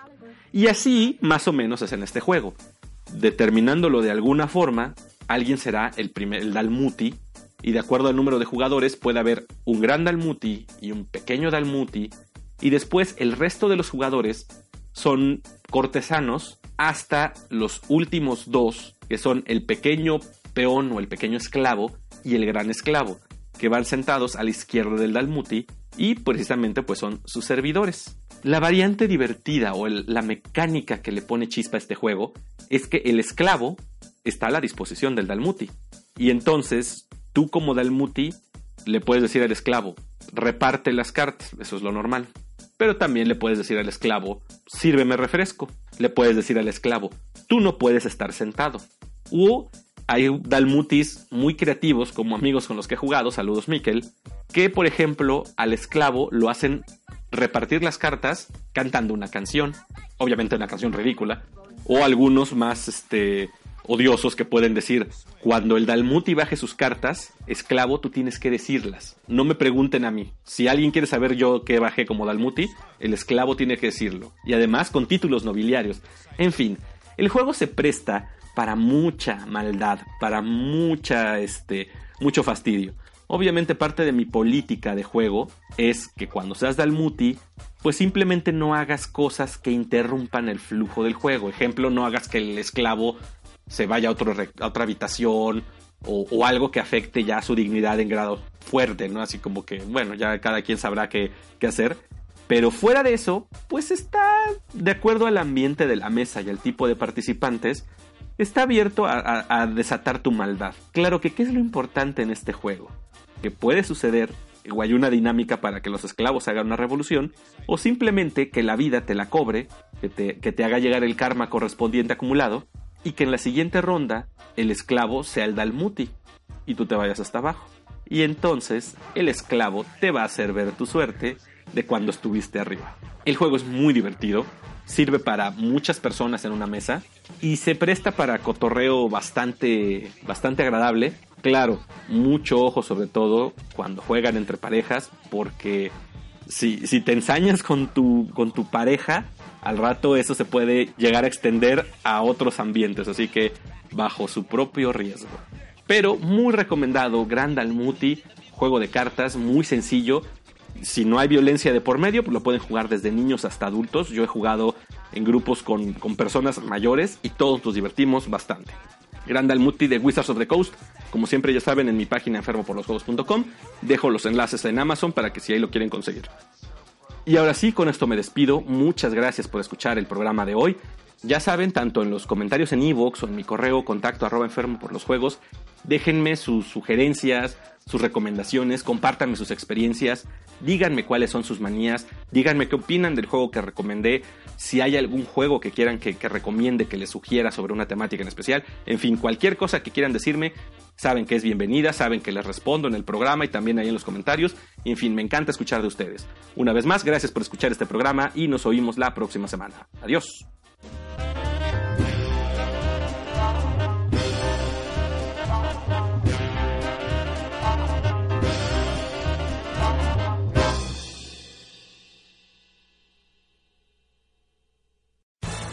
Y así, más o menos, es en este juego. Determinándolo de alguna forma, alguien será el, primer, el Dalmuti, y de acuerdo al número de jugadores puede haber un gran Dalmuti y un pequeño Dalmuti, y después el resto de los jugadores son cortesanos hasta los últimos dos, que son el pequeño peón o el pequeño esclavo y el gran esclavo, que van sentados a la izquierda del Dalmuti y precisamente pues son sus servidores. La variante divertida o la mecánica que le pone chispa a este juego es que el esclavo está a la disposición del Dalmuti. Y entonces, tú como Dalmuti le puedes decir al esclavo, reparte las cartas, eso es lo normal. Pero también le puedes decir al esclavo, sírveme refresco. Le puedes decir al esclavo, tú no puedes estar sentado. O hay Dalmutis muy creativos, como amigos con los que he jugado, saludos Miquel, que por ejemplo al esclavo lo hacen repartir las cartas cantando una canción, obviamente una canción ridícula, o algunos más este, odiosos que pueden decir, cuando el Dalmuti baje sus cartas, esclavo, tú tienes que decirlas. No me pregunten a mí. Si alguien quiere saber yo qué bajé como Dalmuti, el esclavo tiene que decirlo. Y además con títulos nobiliarios. En fin, el juego se presta para mucha maldad, para mucha, este, mucho fastidio. Obviamente parte de mi política de juego es que cuando seas Dalmuti, pues simplemente no hagas cosas que interrumpan el flujo del juego. Ejemplo, no hagas que el esclavo se vaya a, otro, otra habitación o, algo que afecte ya su dignidad en grado fuerte, ¿no? Así como que, bueno, ya cada quien sabrá qué, qué hacer. Pero fuera de eso, pues está de acuerdo al ambiente de la mesa y al tipo de participantes, está abierto a, desatar tu maldad. Claro que, ¿qué es lo importante en este juego? Que puede suceder o hay una dinámica para que los esclavos hagan una revolución, o simplemente que la vida te la cobre, que te, que te haga llegar el karma correspondiente acumulado, y que en la siguiente ronda el esclavo sea el Dalmuti, y tú te vayas hasta abajo. Y entonces el esclavo te va a hacer ver tu suerte de cuando estuviste arriba. El juego es muy divertido, sirve para muchas personas en una mesa y se presta para cotorreo bastante, bastante agradable Claro, mucho ojo sobre todo cuando juegan entre parejas, porque si, si te ensañas con tu, con tu pareja, al rato eso se puede llegar a extender a otros ambientes, así que bajo su propio riesgo. Pero muy recomendado, Grand Almuti, juego de cartas, muy sencillo. Si no hay violencia de por medio, pues lo pueden jugar desde niños hasta adultos. Yo he jugado en grupos con, con personas mayores y todos nos divertimos bastante. Grand Almuti de Wizards of the Coast. Como siempre ya saben, en mi página enfermoporlosjuegos.com dejo los enlaces en Amazon para que si ahí lo quieren conseguir. Y ahora sí, con esto me despido. Muchas gracias por escuchar el programa de hoy. Ya saben, tanto en los comentarios en iVoox o en mi correo contacto arroba enfermo por los juegos, déjenme sus sugerencias, sus recomendaciones, compártanme sus experiencias, díganme cuáles son sus manías, díganme qué opinan del juego que recomendé, si hay algún juego que quieran que, recomiende, que les sugiera sobre una temática en especial, en fin, cualquier cosa que quieran decirme, saben que es bienvenida, saben que les respondo en el programa y también ahí en los comentarios, en fin, me encanta escuchar de ustedes. Una vez más, gracias por escuchar este programa y nos oímos la próxima semana. Adiós.